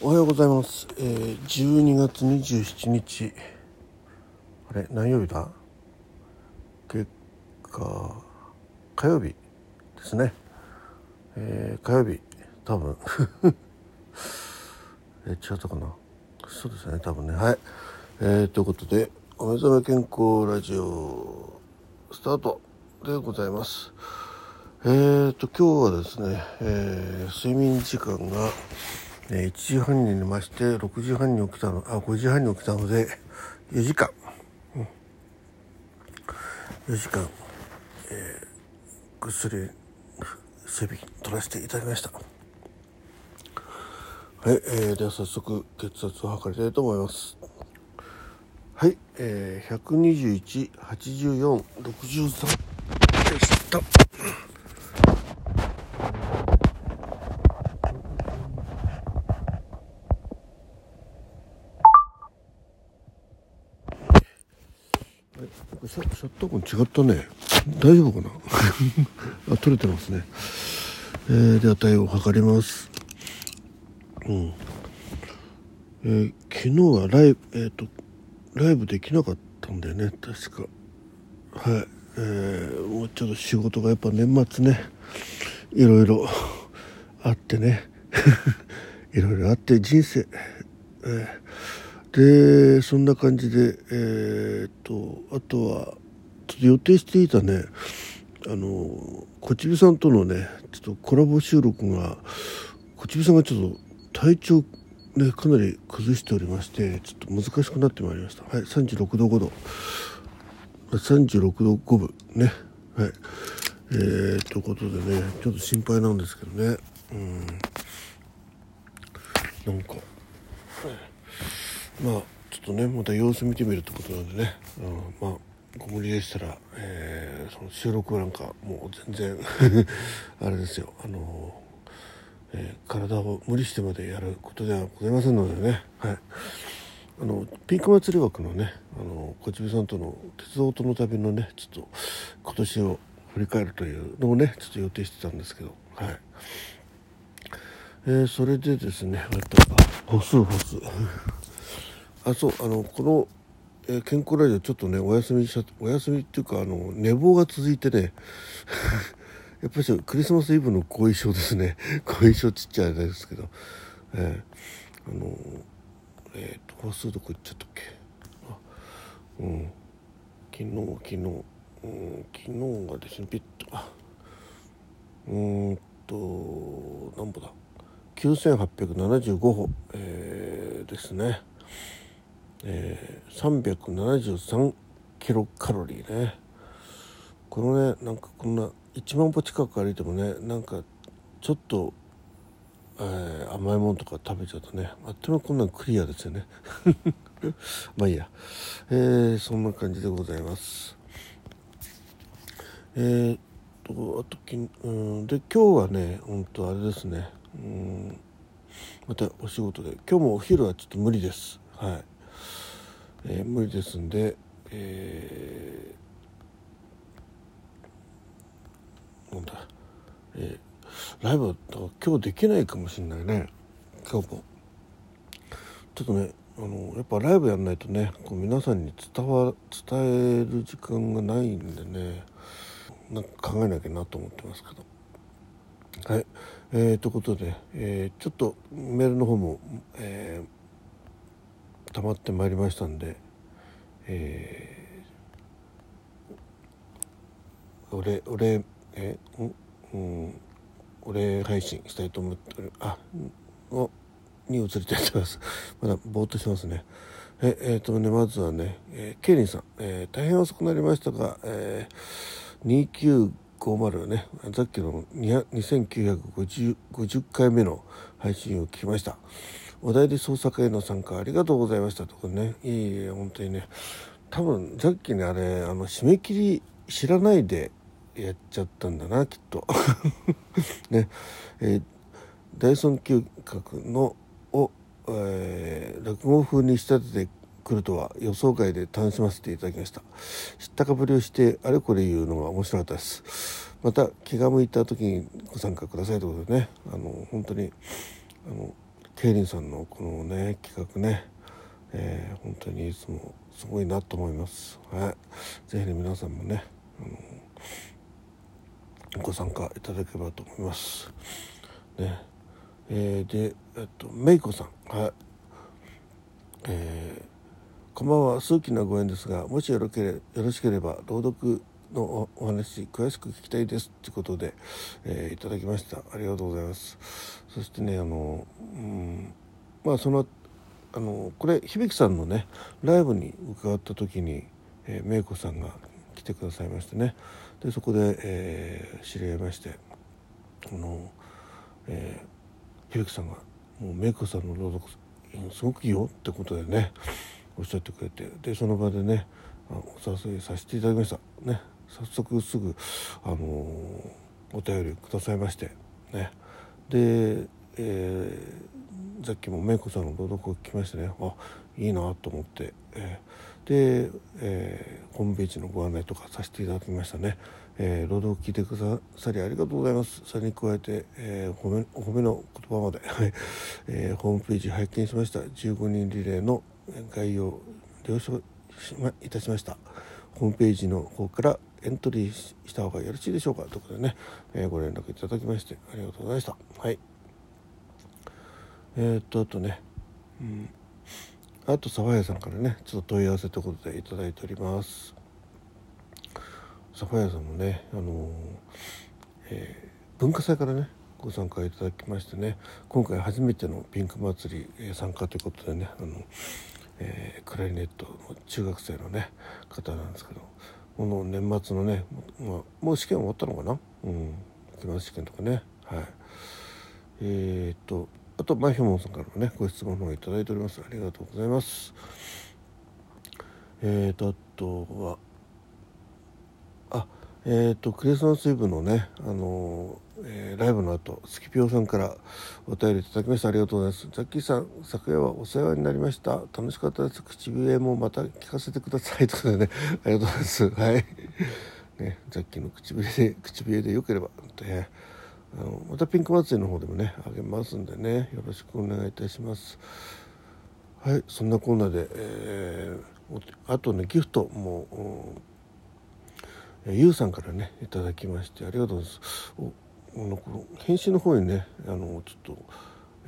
おはようございます、えー、12月27日。あれ何曜日だ？結果火曜日ですね、えー、火曜日。多分。えー、違ったかな？そうですね。多分ね。はい。えー、ということで「お目覚め健康ラジオ」スタートでございます。えーと今日はですね、えー、睡眠時間が1時半に寝まして6時半に起きたのあ5時半に起きたので4時間、うん、4時間、えー、ぐっすり睡眠取らせていただきました。はい、えー、では早速血圧を測りたいと思います。はい、えー、1218463でしたシャシャッター音違ったね。大丈夫かな？あ取れてますね、えー、では体を測ります。うん。えー、昨日はライブえっ、ー、とライブできなかったんだよね。確か。はい。えー、もうちょっと仕事がやっぱ年末ね。いろいろあってね。いろいろあって人生、えー、でそんな感じでえー、っとあとはちょっと予定していたねあのこちびさんとのねちょっとコラボ収録がこちびさんがちょっと体調ねかなり崩しておりましてちょっと難しくなってまいりました。はい36度5度36度5分ね。はい。えー、ということでねちょっと心配なんですけどね。うん。なんかまあちょっとねまた様子見てみるってことなんでね、うん、まあご無理でしたら、えー、その収録なんかもう全然 あれですよ。あのえー、体を無理してまでやることではございませんのでね、はい、あのピンク祭り枠のねあの小ちびさんとの鉄道との旅のねちょっと今年を振り返るというのをねちょっと予定してたんですけど。はい、えー、それでですねまた歩数歩数。あそうあのこの、えー、健康ラジオちょっとねお休みしお休みっていうかあの寝坊が続いてね やっぱりクリスマスイブの後遺症ですね。後遺症ちっちゃいですけど、えー、あのえっ、ー、と歩数どこ行っちゃったっけ？あうん。昨日昨日、うん、昨日がですねピッとあうんと何歩だ。9875歩、えー、ですね、えー、373キロカロリーね。このねなんかこんな1万歩近く歩いてもねなんかちょっと、えー、甘いものとか食べちゃうとねあっという間こんなんクリアですよね。まあいいや、えー、そんな感じでございます。えー、とあとき、ん、で今日はね本当あれですね。うんまたお仕事で。今日もお昼はちょっと無理です。はい、えー、無理ですんでえーなんだ、えー、ライブ今日できないかもしれないね今日も。ちょっとねあのやっぱライブやんないとねこう皆さんに伝わ伝える時間がないんでねなんか考えなきゃなと思ってますけど。はい。えー、ということで、えー、ちょっとメールの方も、えー、溜まってまいりましたんでえー、俺俺えー、うん。お礼配信したいと思っておる。あをに移りたいと思います。まだぼーっとしてますね。ええー、とねまずはね、えー、ケイリンさん、えー、大変遅くなりましたが、えー、2950ねさっきの2950回目の配信を聞きました。お題で捜索への参加ありがとうございましたとかね。いいえ本当にね。多分さっきねあれあの締め切り知らないでやっちゃったんだなきっと。ね。えー、第3嗅覚のを、えー、落語風に仕立ててくるとは予想外で楽しませていただきました。知ったかぶりをしてあれこれ言うのが面白かったです。また気が向いた時にご参加くださいということでね。あの本当にあのケイリンさんのこのね企画ね、えー、本当にいつもすごいなと思います。はい、ぜひね皆さんもね、あのご参加いただければと思います。ね、えー、で、えっとメイコさん、はい、えー、こんばんは。数奇なご縁ですが、もしよろけれよろしければ朗読のお話詳しく聞きたいですということで、えー、いただきました。ありがとうございます。そしてねあのうんまあそのあのこれ響さんのねライブに伺った時に、えー、メイコさんが来てくださいましてね。でそこで、えー、知り合いましてあの、えー、響さんがもうメイコさんの朗読すごくいいよってことでねおっしゃってくれてでその場でねお誘いさせていただきました。ね。早速すぐ、あのー、お便りくださいましてね。で、えー、さっきもめいこさんの朗読を聞きましてね。あいいなと思って、えー、で、えー、ホームページのご案内とかさせていただきましたね、えー、朗読を聞いてくださりありがとうございます。それに加えて、えー、褒めお褒めの言葉まで、えー、ホームページ拝見しました。15人リレーの概要了承いたしました。ホームページの方からエントリーした方がよろしいでしょうか？ということでね、えー、ご連絡いただきましてありがとうございました。はい。えー、っとあとねうん。あとサファイアさんからねちょっと問い合わせということでいただいております。サファイアさんもねあのー、えー、文化祭からねご参加いただきましてね今回初めてのピンク祭り、え参加ということでねあの、えー、クラリネットの中学生のね方なんですけどこの年末のね、まあ、もう試験終わったのかな？うん。期末試験とかね。はい。えー、っとあとマヒョモンさんからもねご質問をいただいております。ありがとうございます。えー、っとあとはえー、とクリスマスイブのねあのえー、ライブの後スキピオさんからお便りいただきました。ありがとうございます。ザッキーさん昨夜はお世話になりました。楽しかったです。口笛もまた聞かせてくださいということでね。ありがとうございます。はい。ねザッキーの口笛で口笛でよければねあのまたピンク祭りの方でもねあげますんでね。よろしくお願いいたします。はいそんなコーナーで、えー、あとねギフトもゆうさんからねいただきましてありがとうございます。あのこの返信の方にねあのちょっと、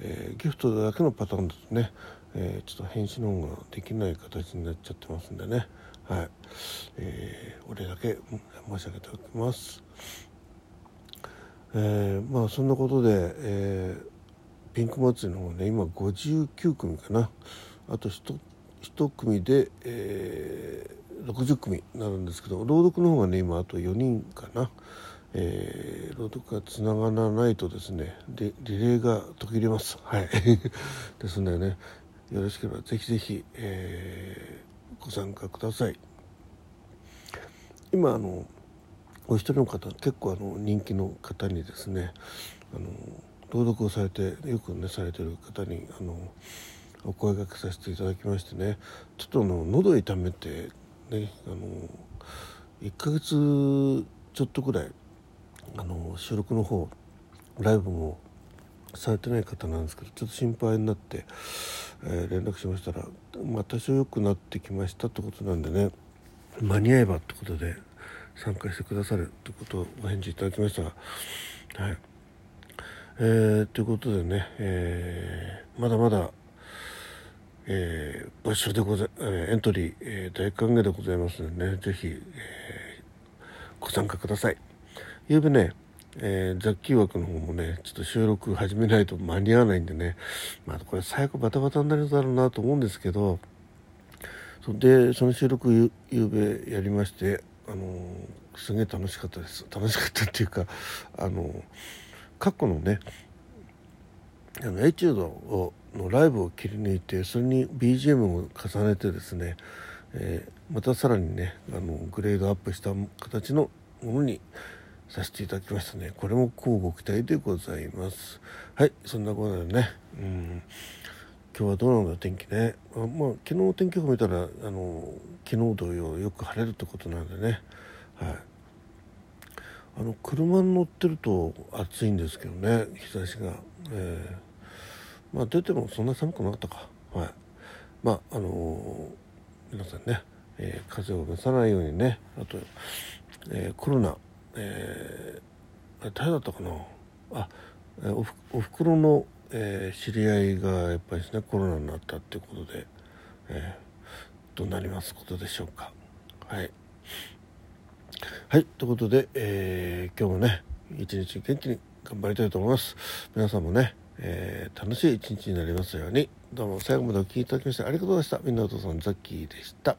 えー、ギフトだけのパターンだとね、えー、ちょっと返信の方ができない形になっちゃってますんでね。はい、えー、お礼だけ申し上げておきます。えー、まあそんなことで、えー、ピンク祭りの方ね今59組かな。あと 1, 1組で、えー、60組になるんですけど朗読の方がね今あと4人かな。えー、朗読がつながらないとですねでリレーが途切れます。はい。ですのでねよろしければぜひぜひ、えー、ご参加ください。今あのお一人の方結構あの人気の方にですねあの朗読をされてよくねされてる方にあのお声がけさせていただきましてねちょっとあの喉痛めてねあの1ヶ月ちょっとぐらいあの収録の方ライブもされてない方なんですけどちょっと心配になって、えー、連絡しましたら、まあ、多少良くなってきましたってことなんでね間に合えばってことで参加してくださるということをお返事いただきましたがはい。えー、ということでね、えー、まだまだ、えー、募集でござ、えー、エントリー、えー、大歓迎でございますのでね是非、えー、ご参加ください。ゆうべね、えー、雑記枠の方もね、ちょっと収録始めないと間に合わないんでね、まあこれ最後バタバタになるだろうなと思うんですけど、そで、その収録ゆゆうべやりまして、あのー、すげえ楽しかったです。楽しかったっていうか、あのー、過去のね、あのエチュードをのライブを切り抜いてそれに BGM を重ねてですね、えー、またさらにねあのグレードアップした形のものにさせていただきましたね。これも交互期待でございます。はいそんなことでねうん。今日はどうなんだ天気ね。あまあ昨日天気予報見たらあの昨日同様よく晴れるってことなんでね。はい。あの車に乗ってると暑いんですけどね日差しが、えー、まあ出てもそんな寒くなかったか。はい。まああのー、皆さんね、えー、風邪を召さないようにねあと、えー、コロナ、えー、誰だったかな。あおふおふくろの、えー、知り合いがやっぱりですねコロナになったっていうことで、えー、どうなりますことでしょうか。はい。はいということで、えー、今日もね一日元気に頑張りたいと思います。皆さんもね、えー、楽しい一日になりますように。どうも最後までお聴きいただきましてありがとうございました。みんなお父さんザッキーでした。